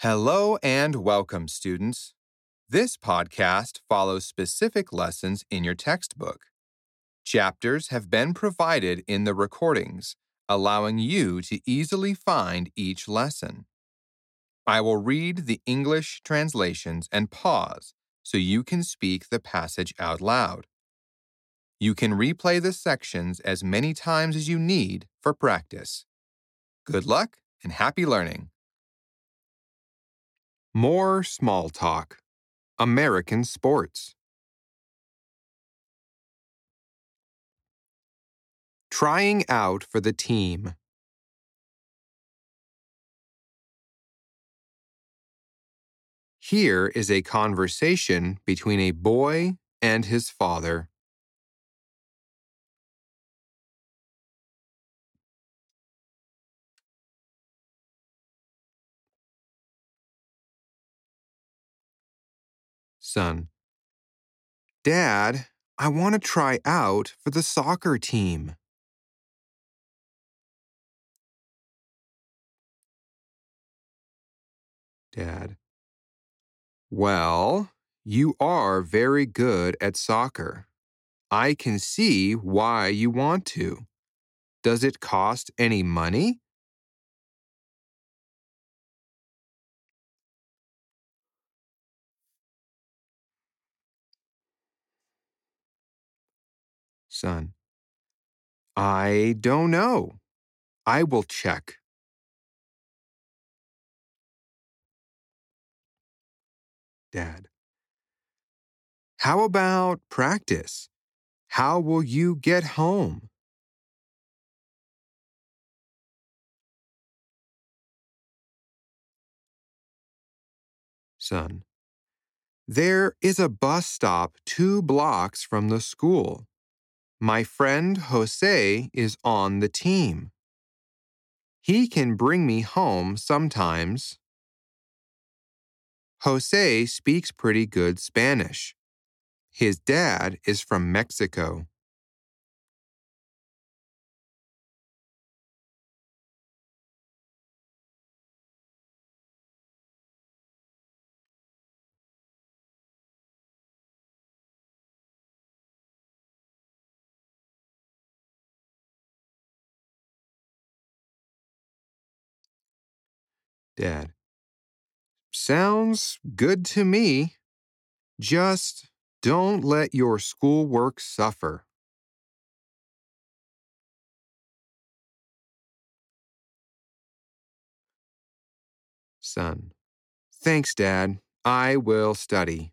Hello and welcome, students. This podcast follows specific lessons in your textbook. Chapters have been provided in the recordings, allowing you to easily find each lesson. I will read the English translations and pause so you can speak the passage out loud. You can replay the sections as many times as you need for practice. Good luck and happy learning. More small talk. American sports. Trying out for the team. Here is a conversation between a boy and his father. Son. Dad, I want to try out for the soccer team. Dad. Well, you are very good at soccer. I can see why you want to. Does it cost any money? Son. I don't know. I will check. Dad. How about practice? How will you get home? Son. There is a bus stop two blocks from the school. My friend Jose is on the team. He can bring me home sometimes. Jose speaks pretty good Spanish. His dad is from Mexico. Dad. Sounds good to me. Just don't let your schoolwork suffer. Son. Thanks, Dad. I will study.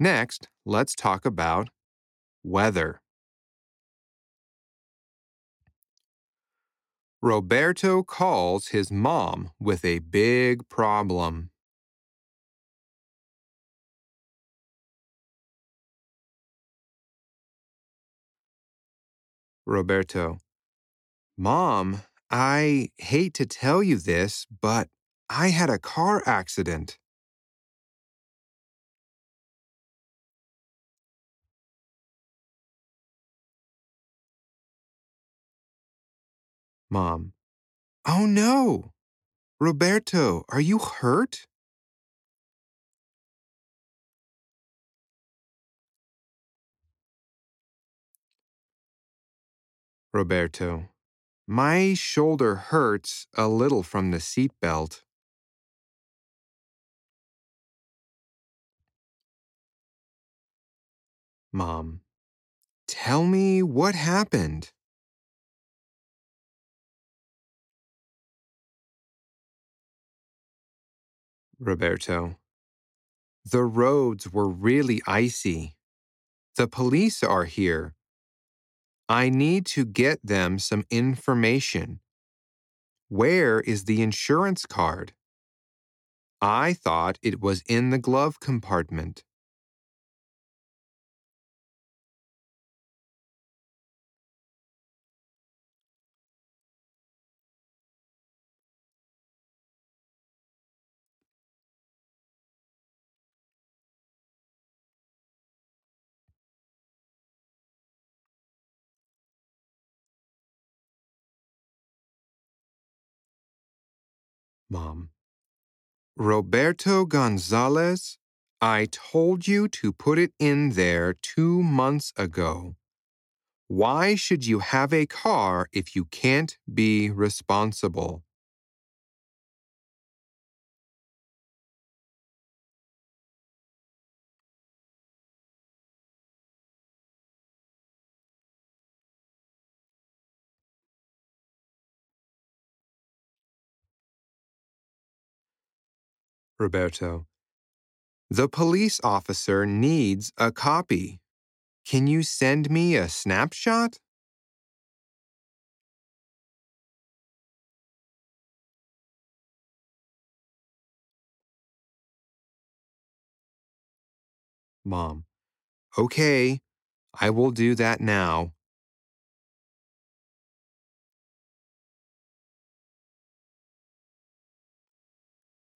Next, let's talk about weather. Roberto calls his mom with a big problem. Roberto. Mom, I hate to tell you this, but I had a car accident. Mom. Oh no! Roberto, are you hurt? Roberto. My shoulder hurts a little from the seatbelt. Mom. Tell me what happened. Roberto. The roads were really icy. The police are here. I need to get them some information. Where is the insurance card? I thought it was in the glove compartment. Mom. Roberto Gonzalez, I told you to put it in there two months ago. Why should you have a car if you can't be responsible? Roberto. The police officer needs a copy. Can you send me a snapshot? Mom. Okay, I will do that now.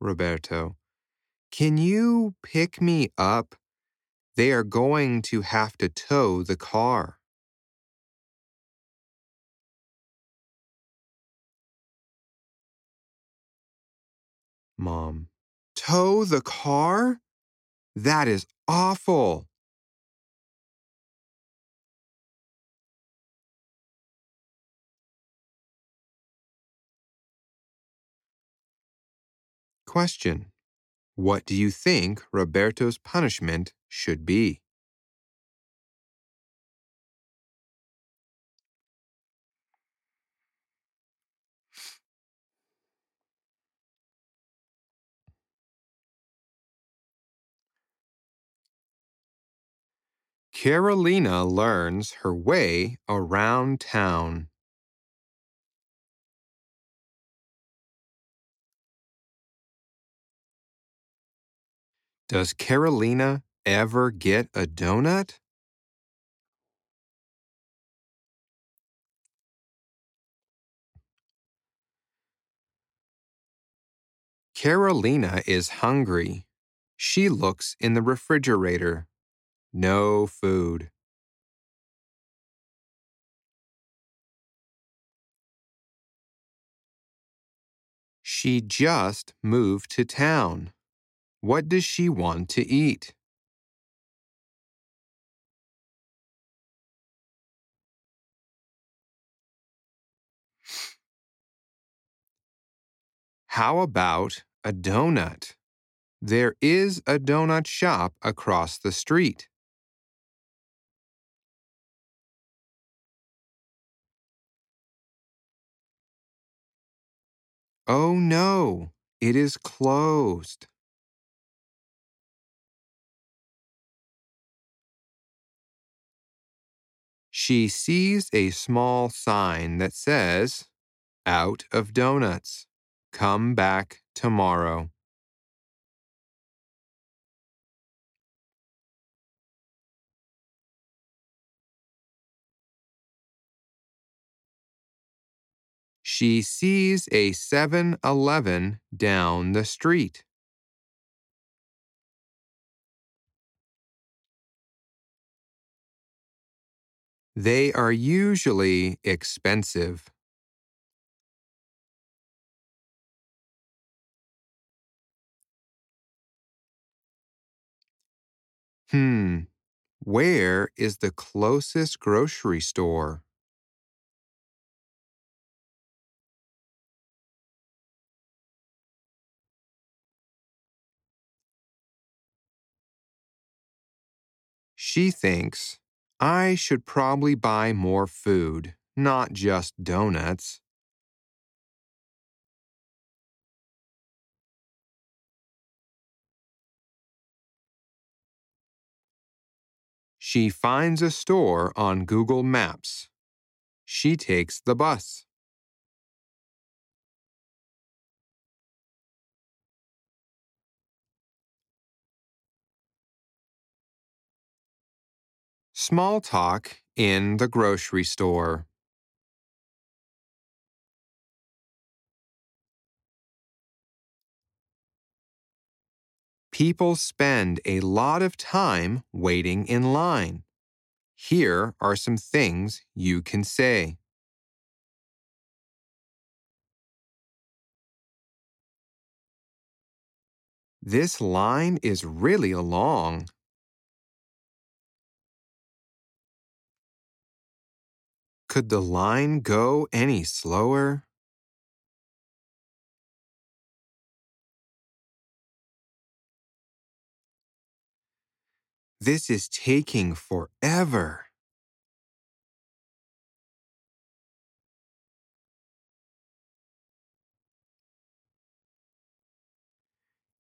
Roberto. Can you pick me up? They are going to have to tow the car. Mom. Tow the car? That is awful. Question. What do you think Roberto's punishment should be? Carolina learns her way around town. Does Carolina ever get a donut? Carolina is hungry. She looks in the refrigerator. No food. She just moved to town. What does she want to eat? How about a donut? There is a donut shop across the street. Oh no, it is closed. She sees a small sign that says, Out of donuts. Come back tomorrow. She sees a 7 Eleven down the street. They are usually expensive. Hmm, where is the closest grocery store? She thinks, I should probably buy more food, not just donuts. She finds a store on Google Maps. She takes the bus. Small talk in the grocery store. People spend a lot of time waiting in line. Here are some things you can say. This line is really long. Could the line go any slower? This is taking forever.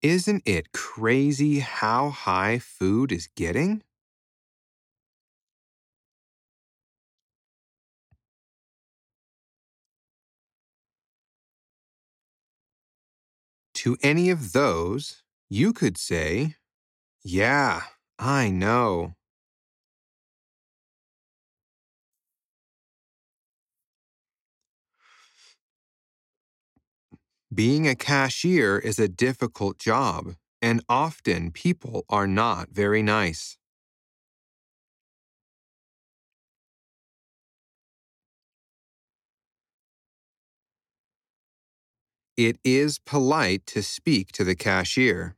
Isn't it crazy how high food is getting? To any of those, you could say, Yeah, I know. Being a cashier is a difficult job, and often people are not very nice. It is polite to speak to the cashier.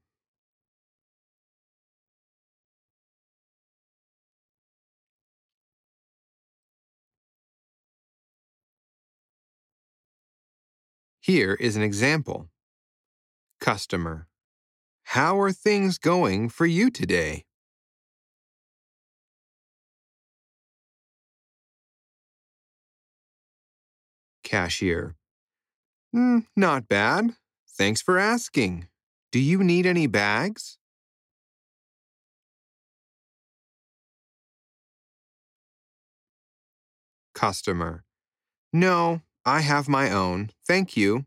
Here is an example. Customer. How are things going for you today? Cashier. "Mm, not bad. Thanks for asking. Do you need any bags? Customer. No, I have my own. Thank you.